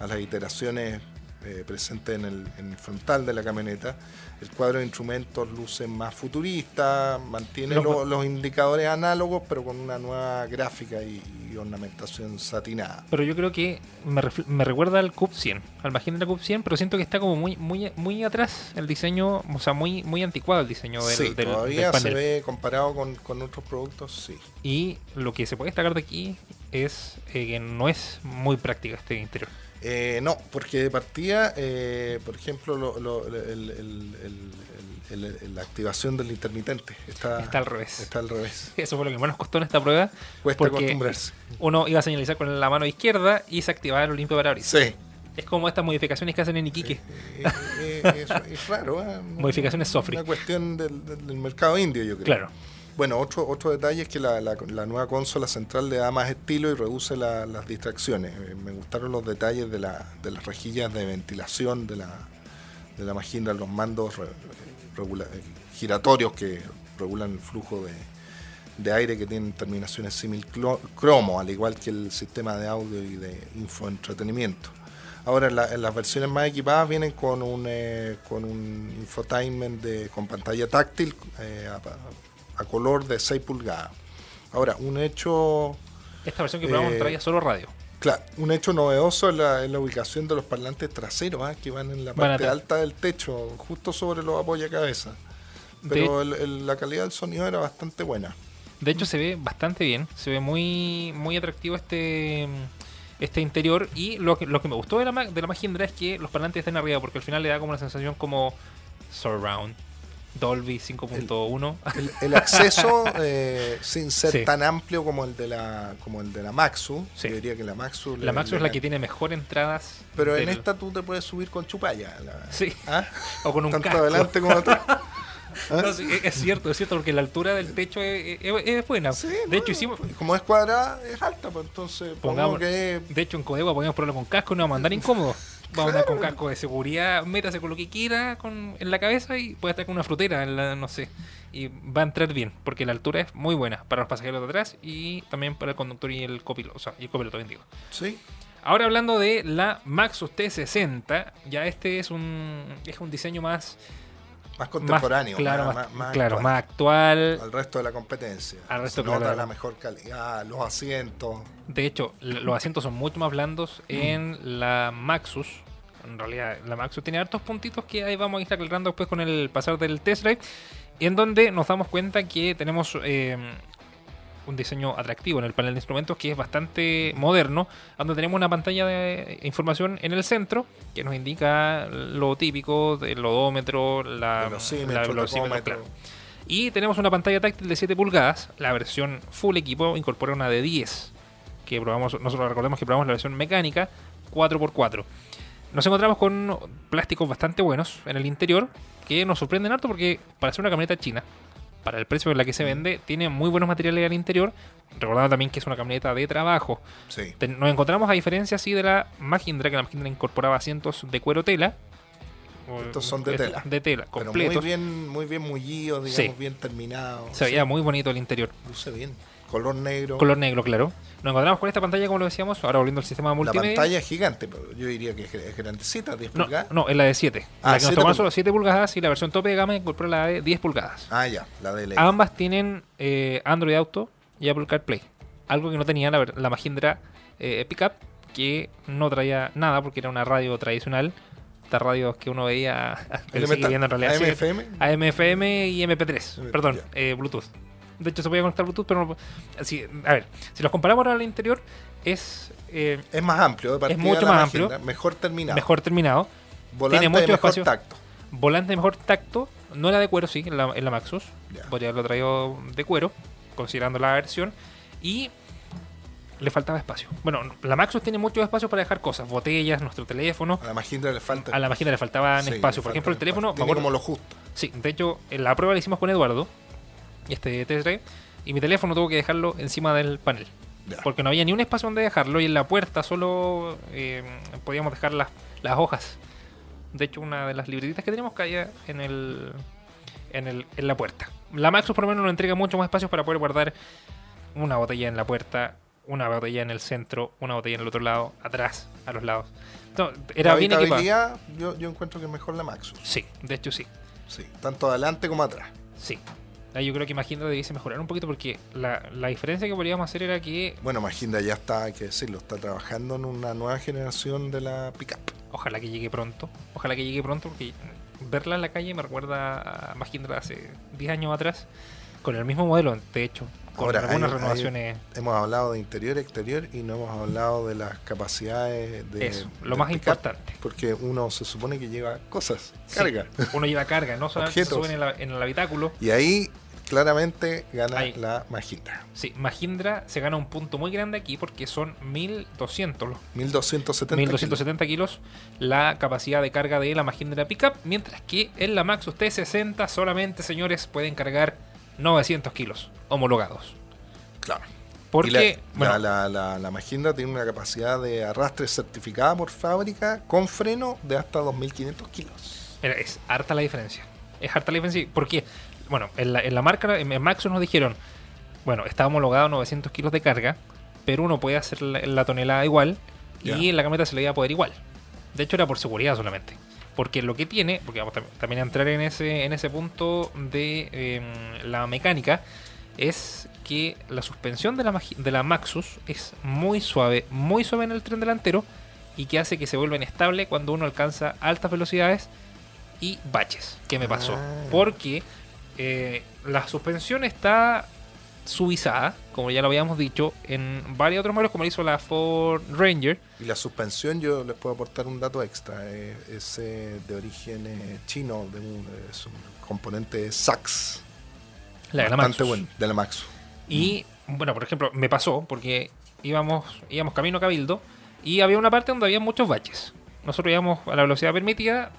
a las iteraciones eh, presentes en el, en el frontal de la camioneta. El cuadro de instrumentos luce más futurista, mantiene Los- lo- los indicadores análogos, pero con una nueva gráfica y, y ornamentación satinada. Pero yo creo que me, me recuerda al Cube 100, al Mahindra Cube 100, pero siento que está como muy muy muy atrás el diseño, o sea, muy muy anticuado el diseño del, sí, del- del todavía se panel. ve comparado con, con otros productos, sí. Y lo que se puede destacar de aquí es eh, que no es muy práctica este interior. Eh, no, porque de partida, eh, por ejemplo, lo- lo- el- el- el- el- el- la activación del intermitente está, Está al revés. Está al revés. Eso fue lo que más nos costó en esta prueba. Cuesta porque acostumbrarse. Uno iba a señalizar con la mano izquierda y se activaba el limpio parabrisas. Sí. Es como estas modificaciones que hacen en Iquique. Eh, eh, es, es raro. ¿eh? Modificaciones Sofri. Una cuestión del mercado indio, yo creo. Claro. Bueno, otro, otro detalle es que la, la- nueva consola central le da más estilo y reduce la- las distracciones. Eh, Me gustaron los detalles de, la- de las rejillas de ventilación de la, de la Mahindra, los mandos re- eh, giratorios que regulan el flujo de, de aire que tienen terminaciones simil clo- cromo, al igual que el sistema de audio y de infoentretenimiento. Ahora, la- las versiones más equipadas vienen con un, eh, con un infotainment de, con pantalla táctil eh, a, color de 6 pulgadas. Ahora, un hecho, Esta versión que probamos Eh, traía solo radio. claro, un hecho novedoso es la, ubicación de los parlantes traseros, ah, que van en la parte alta del techo, justo sobre los apoyacabezas. Pero el- el- la calidad del sonido era bastante buena. De hecho, se ve bastante bien. Se ve muy, muy atractivo este, este interior. Y lo que, lo que me gustó de la, de la Mahindra es que los parlantes estén arriba, porque al final le da como una sensación como surround. Dolby 5.1. El, el acceso, eh, sin ser Sí. tan amplio como el de la como el de la Maxu, Sí. yo diría que la Maxu... La le es la que tiene mejor entradas. Pero en esta tú te puedes subir con chupalla. la- Sí. ¿Ah? O con un Tanto casco. adelante como atrás. ¿Ah? No, sí, es- cierto, es cierto, porque la altura del techo es, es- es buena. Sí, de hecho, hicimos. Como es cuadrada, es alta, pues entonces Pongamos- que... De hecho, en Codegua podemos ponerlo con casco y no vamos a andar incómodos. Vamos a andar con casco de seguridad, métase con lo que quiera con, en la cabeza y puede estar con una frutera, en la, no sé. Y va a entrar bien, porque la altura es muy buena para los pasajeros de atrás y también para el conductor y el copiloto. O sea, y el copiloto, bien digo. Sí, Ahora hablando de la Maxus T60, ya este es un, es un diseño más, más más contemporáneo. claro, más, más, más- más claro, actual. más actual. Al resto de la competencia. Al resto, Se nota claro. la mejor calidad, los asientos. De hecho, los asientos son mucho más blandos en la Maxus. En realidad, la Maxus tiene hartos puntitos que ahí vamos a ir aclarando después con el pasar del test drive. En donde nos damos cuenta que tenemos eh, un diseño atractivo en el panel de instrumentos que es bastante moderno. Donde tenemos una pantalla de información en el centro que nos indica lo típico del odómetro, la, velocímetro, la velocímetro, tacómetro. claro. Y tenemos una pantalla táctil de 7 pulgadas. La versión full equipo incorpora una de 10. Que probamos, nosotros recordemos que probamos la versión mecánica 4x4. Nos encontramos con plásticos bastante buenos en el interior. Que nos sorprenden harto porque para ser una camioneta china, para el precio en la que se vende, tiene muy buenos materiales al interior. Recordando también que es una camioneta de trabajo. Sí. Nos encontramos a diferencia así de la Mahindra, que la Mahindra incorporaba asientos de cuero tela. O- Estos son de tela. De tela, Pero completos. muy bien, muy bien mullidos, digamos, Sí. bien terminados. Se veía muy bonito el interior. Luce bien. Color negro. Color negro, claro. Nos encontramos con esta pantalla, como lo decíamos, ahora volviendo al sistema la multimedia. pantalla es gigante, pero yo diría que es grandecita, 10 No, pulgadas. no, es la de 7. Ah, la que nos 7 tomó pulgadas. solo 7 pulgadas y la versión tope de gama incorpora la de 10 pulgadas. Ah, ya, la de ley. Ambas tienen eh, Android Auto y Apple CarPlay. Algo que no tenía la, la Mahindra eh, Pickup, que no traía nada porque era una radio tradicional. Estas radios que uno veía, que sigue viendo en realidad. sí, AMFM. AM/FM y MP3. MP3, Perdón, eh, Bluetooth. De hecho, se podía conectar Bluetooth, pero no. Así, a ver, si los comparamos ahora al interior, es eh, Es más amplio, de partida mucho más amplio. Mejor terminado. mejor terminado. Volante tiene mucho de mejor espacio. tacto. Volante de mejor tacto. No era de cuero, sí, en la, en la Maxus. Ya. Podría haberlo traído de cuero, considerando la versión. Y le faltaba espacio. Bueno, la Maxus tiene mucho espacio para dejar cosas, botellas, nuestro teléfono. A la Mahindra le falta. A la máquina le faltaban Sí, espacio. le Por ejemplo, el teléfono, Tiene como lo justo. Sí, de hecho, en la prueba la hicimos con Eduardo, este test y mi teléfono tuvo que dejarlo encima del panel. Ya. Porque no había ni un espacio donde dejarlo, y en la puerta solo eh, podíamos dejar las, las hojas. De hecho, una de las libretitas que tenemos caía en el, en el en la puerta. La Maxus por lo menos nos entrega mucho más espacio para poder guardar una botella en la puerta, una botella en el centro, una botella en el otro lado, atrás, a los lados. No, era la bien equipada. yo, yo encuentro que es mejor la Maxus. Sí, de hecho sí. Sí, tanto adelante como atrás. Sí. Yo creo que Mahindra debiese mejorar un poquito porque la, la diferencia que podríamos hacer era que Bueno, Mahindra ya está, hay que decirlo, está trabajando en una nueva generación de la pickup. ojalá que llegue pronto. Ojalá que llegue pronto porque verla en la calle me recuerda a Mahindra de hace 10 años atrás con el mismo modelo, de hecho, con Ahora, algunas hay- hay- renovaciones. hemos hablado de interior y exterior y no hemos hablado de las capacidades de. Eso, lo más importante. Porque uno se supone que lleva cosas, Sí, carga. Uno lleva carga, no solamente se suben en, la- en el habitáculo. Y ahí claramente gana Ahí. la Magindra. Sí, Mahindra se gana un punto muy grande aquí porque son 1200, los 1270. 1270 kilos la capacidad de carga de la Mahindra Pickup, mientras que en la Maxus T60 solamente, señores, pueden cargar 900 kilos homologados. Claro. Porque, la, bueno, la, la, tiene una capacidad de arrastre certificada por fábrica con freno de hasta 2500 kilos. mira, es harta la diferencia. Es harta la diferencia porque, bueno, en la, en la marca, en, en Maxus nos dijeron, bueno, está homologado 900 kilos de carga, pero uno puede hacer la, la tonelada igual y en la camioneta se le iba a poder igual. De hecho, era por seguridad solamente. Porque lo que tiene, porque vamos tam- también a entrar en ese, en ese punto de eh, la mecánica, es que la suspensión de la, de la Maxus es muy suave, muy suave en el tren delantero y que hace que se vuelva inestable cuando uno alcanza altas velocidades y baches. ¿Qué me pasó? Ah. Porque eh, la suspensión está suavizada, como ya lo habíamos dicho, en varios otros modelos, como lo hizo la Ford Ranger. Y la suspensión, yo les puedo aportar un dato extra. eh, es eh, de origen eh, chino, de un, es un componente SAX. La de la bastante Maxus. bueno, de la Maxus. Y bueno, por ejemplo, me pasó porque íbamos, íbamos camino a Cabildo y había una parte donde había muchos baches. Nosotros íbamos a la velocidad permitida,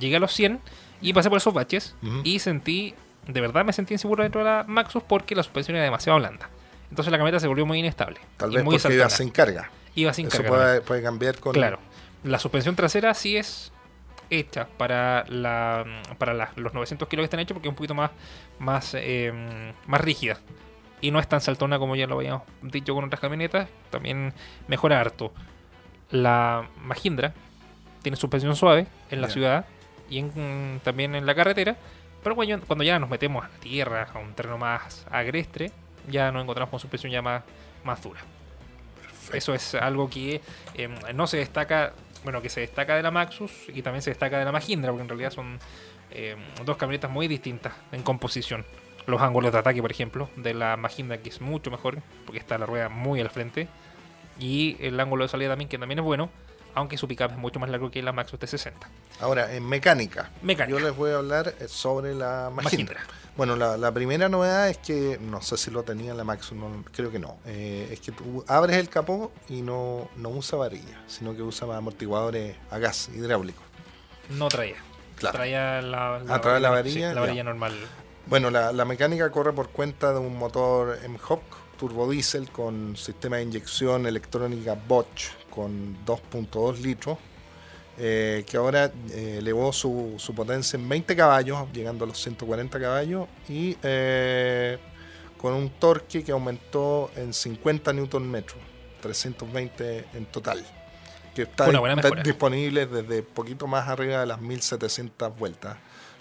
llegué a los 100 y pasé por esos baches y sentí, de verdad me sentí inseguro dentro de la Maxus porque la suspensión era demasiado blanda. Entonces la camioneta se volvió muy inestable. Tal vez muy porque iba sin carga. Iba sin Eso carga puede, puede cambiar con. Claro. La suspensión trasera sí es hecha para la para la- los 900 kilos que están hechos porque es un poquito más más eh, más rígida y no es tan saltona como ya lo habíamos dicho con otras camionetas también mejora harto la Mahindra tiene suspensión suave en la ciudad y en- también en la carretera pero cuando, cuando ya nos metemos a la tierra a un terreno más agreste ya nos encontramos con suspensión ya más, más dura eso es algo que eh, no se destaca, bueno, que se destaca de la Maxus y también se destaca de la Mahindra, porque en realidad son eh, dos camionetas muy distintas en composición. Los ángulos de ataque, por ejemplo, de la Mahindra, que es mucho mejor, porque está la rueda muy al frente, y el ángulo de salida también, que también es bueno, aunque su pickup es mucho más largo que la Maxus T60. Ahora, en mecánica. Mecánica. Yo les voy a hablar eh, sobre la. Mahindra. Bueno, la, la primera novedad es que, no sé si lo tenía en la Maxus, no, creo que no. eh, es que tú abres el capó y no, no usa varilla, sino que usa amortiguadores a gas hidráulico. No traía. Claro. Traía la, Ah, trae la sí, varilla, la ya. varilla normal. Bueno, la, la mecánica corre por cuenta de un motor M-Hawk turbodiesel con sistema de inyección electrónica Bosch con 2.2 litros, eh, que ahora eh, elevó su, su potencia en 20 caballos, llegando a los 140 caballos, y eh, con un torque que aumentó en 50 Nm, 320 en total, que está disponible desde poquito más arriba de las 1700 vueltas.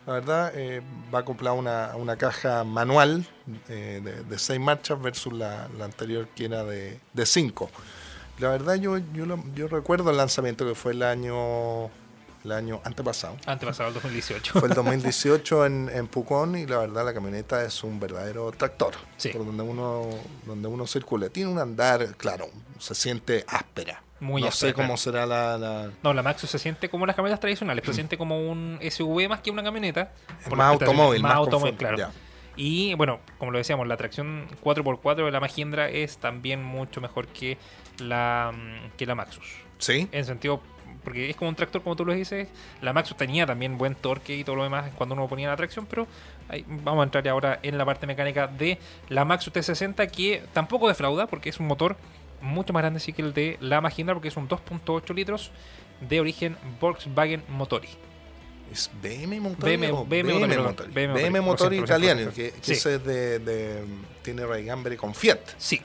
La verdad, eh, va acoplada una, una caja manual eh, de, de seis marchas versus la, la anterior que era de, de cinco. La verdad, yo, yo, lo- yo recuerdo el lanzamiento que fue el año, el año antepasado. Antepasado el 2018. Fue el 2018 en, en Pucón y la verdad la camioneta es un verdadero tractor Sí. por donde uno, donde uno circula. Tiene un andar, claro, se siente áspera. Muy no áspera, sé cómo será la, la- No, la Maxus se siente como las camionetas tradicionales, se siente como un SUV más que una camioneta. Por más automóvil, más más automóvil, claro. ya. Y bueno, como lo decíamos, la tracción 4x4 de la Mahindra es también mucho mejor que la, mm, que la Maxus. ¿Sí? En sentido, porque es como un tractor, como tú lo dices. La Maxus tenía también buen torque y todo lo demás cuando uno ponía la tracción, pero ahí vamos a entrar ahora en la parte mecánica de la Maxus T60, que tampoco defrauda, porque es un motor mucho más grande sí que el de la Mahindra, porque es un 2.8 litros de origen Volkswagen Motori. ¿Es BM Motori? BM o BM BM Motori. BM italiano, que, que siento. ese es de, de- tiene raigambre con Fiat. Sí.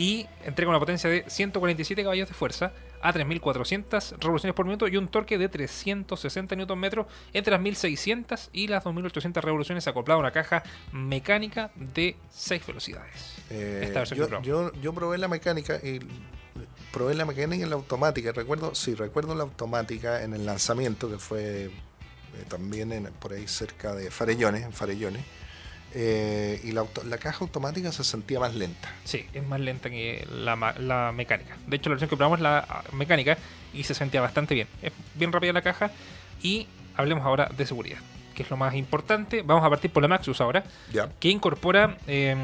Y entrega una potencia de 147 caballos de fuerza a 3.400 revoluciones por minuto y un torque de 360 Nm entre las 1.600 y las 2.800 revoluciones acoplado a una caja mecánica de 6 velocidades. Eh, Esta versión yo, que probamos. yo, yo probé la mecánica y probé la mecánica y la automática. Recuerdo, sí, recuerdo la automática en el lanzamiento que fue eh, también en- por ahí cerca de Farellones, en Farellones. Eh, y la, auto- la caja automática se sentía más lenta. Sí, es más lenta que la, la mecánica. De hecho, la versión que probamos es la ah, mecánica y se sentía bastante bien. Es bien rápida la caja. Y hablemos ahora de seguridad, que es lo más importante. Vamos a partir por la Maxus ahora, que incorpora eh,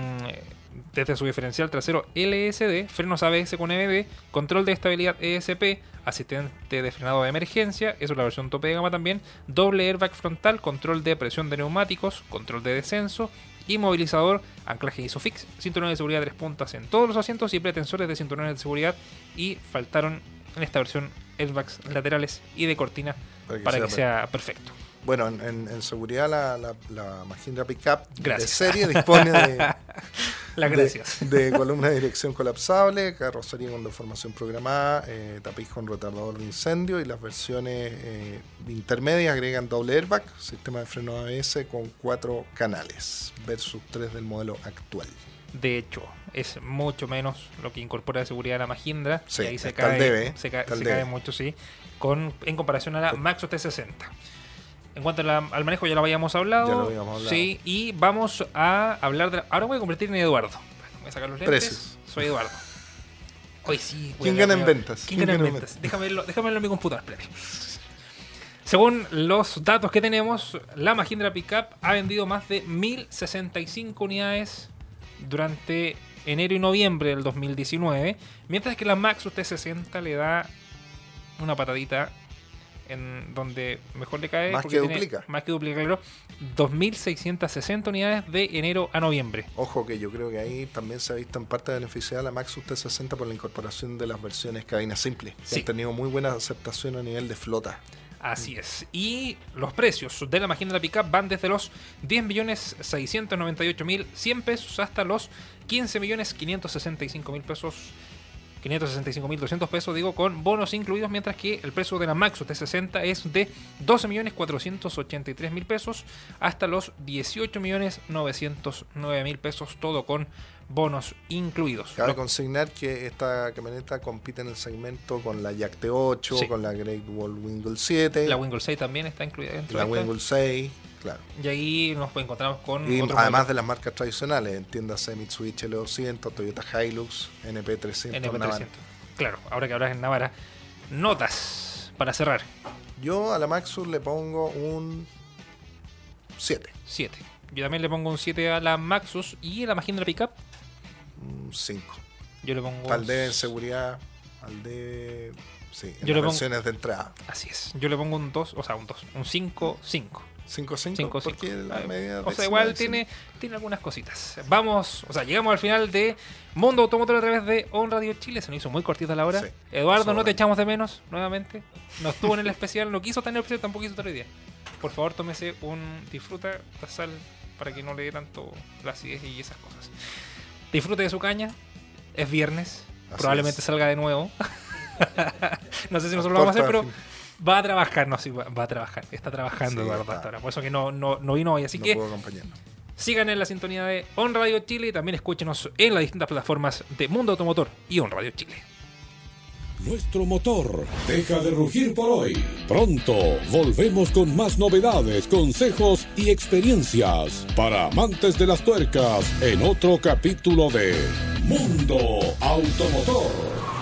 desde su diferencial trasero LSD, frenos ABS con EBD, control de estabilidad ESP, asistente de frenado de emergencia, eso es la versión tope de gama también, doble airbag frontal, control de presión de neumáticos, control de descenso, inmovilizador, anclaje ISOFIX, cinturones de seguridad tres puntas en todos los asientos y pretensores de cinturones de seguridad y faltaron en esta versión airbags laterales y de cortina Para que para sea que sea perfecto. Bueno, en, seguridad la, la, la Mahindra Pickup Gracias. de serie dispone de, Las gracias. De, columna de dirección colapsable, carrocería con deformación programada, eh, tapiz con retardador de incendio y las versiones eh, intermedias agregan doble airbag, sistema de freno ABS con cuatro canales versus tres del modelo actual. De hecho, es mucho menos lo que incorpora de seguridad la Mahindra. Sí, y ahí se cae, debe, se cae mucho, sí. Con, en comparación a la Maxo T60. En cuanto la- al manejo, ya lo habíamos hablado. Ya lo habíamos hablado. Sí, y vamos a hablar de. ahora voy a convertir en Eduardo. Voy a sacar los lentes. Precios. Soy Eduardo. Hoy sí. voy ¿Quién a- gana en ventas? ¿Quién gana en ventas? Déjame verlo, déjame verlo en mi computador, espérate. Según los datos que tenemos, la Mahindra Pickup ha vendido más de 1065 unidades durante enero y noviembre del 2019, mientras que la Maxus T60 le da una patadita en donde mejor le cae. Más que duplica. Más que duplica, claro. 2.660 unidades de enero a noviembre. Ojo que yo creo que ahí también se ha visto en parte beneficiada la Maxus T60 por la incorporación de las versiones cabina simple, que Sí. han tenido muy buena aceptación a nivel de flota. Así es. Y los precios de la Mahindra Pickup van desde los 10.698.100 pesos hasta los 15.565.000 pesos. 565.200 pesos, digo, con bonos incluidos, mientras que el precio de la Maxus T60 es de 12.483.000 pesos hasta los 18.909.000 pesos, todo con bonos incluidos. Cabe Lo- consignar que esta camioneta compite en el segmento con la Jack T8, Sí. con la Great Wall Wingle 7, la la, Wingle 6 también está incluida dentro de esta. Wingle 6, claro. Y ahí nos encontramos con... Y además de las marcas tradicionales, entiéndase Mitsubishi L200, Toyota Hilux, NP300, Navara. NP300. Claro, ahora que hablas en Navarra. Notas para cerrar. Yo a la Maxus le pongo un 7, 7. Yo también le pongo un 7 a la Maxus y a la Mahindra Pickup. un 5. Yo le pongo. Al en seguridad, al debe... Sí, en Yo le las pongo- versiones de entrada. Así es. Yo le pongo un 2, o sea, un 2. Un 5, 5. 5, 5, 5, porque la medida O sea, igual tiene, tiene algunas cositas. Vamos, o sea, llegamos al final de Mundo Automotor a través de On Radio Chile. Se nos hizo muy cortita la hora. Sí, Eduardo, no te echamos de menos nuevamente. No estuvo en el especial, no quiso tener el especial, tampoco quiso estar hoy día. Por favor, tómese un disfruta de sal para que no le dé tanto la acidez y esas cosas. Disfrute de su caña. Es viernes. Así probablemente es. salga de nuevo. no sé si nosotros lo vamos a hacer, pero. Va a trabajar. No, sí, va, va a trabajar. Está trabajando Sí, Eduardo hasta ahora. Por eso que no, no, no vino hoy. Así no que puedo acompañarnos. Sigan en la sintonía de On Radio Chile y también escúchenos en las distintas plataformas de Mundo Automotor y On Radio Chile. Nuestro motor deja de rugir por hoy. Pronto volvemos con más novedades, consejos y experiencias para amantes de las tuercas en otro capítulo de Mundo Automotor.